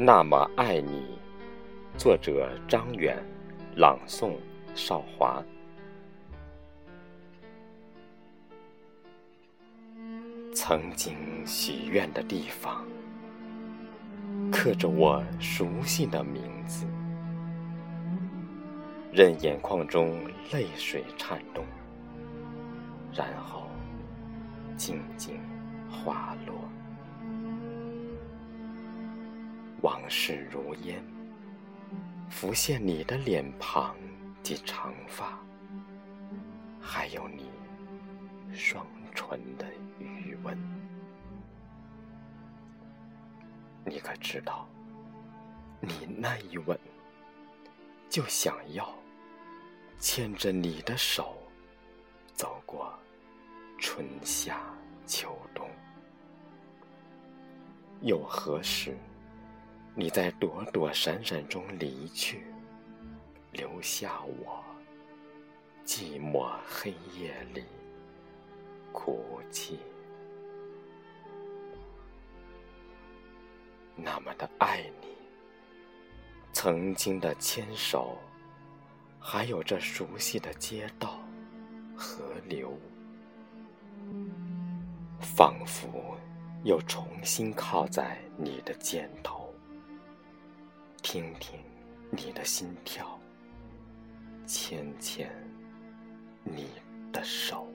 那么爱你，作者张远，朗诵少华。曾经许愿的地方，刻着我熟悉的名字，任眼眶中泪水颤动，然后静静滑落。往事如烟，浮现你的脸庞及长发，还有你双唇的余温。你可知道，你那一吻，就想要牵着你的手，走过春夏秋冬。又何时？你在躲躲闪闪中离去，留下我寂寞黑夜里哭泣。那么的爱你，曾经的牵手，还有这熟悉的街道、河流，仿佛又重新靠在你的肩头。听听你的心跳，牵牵你的手。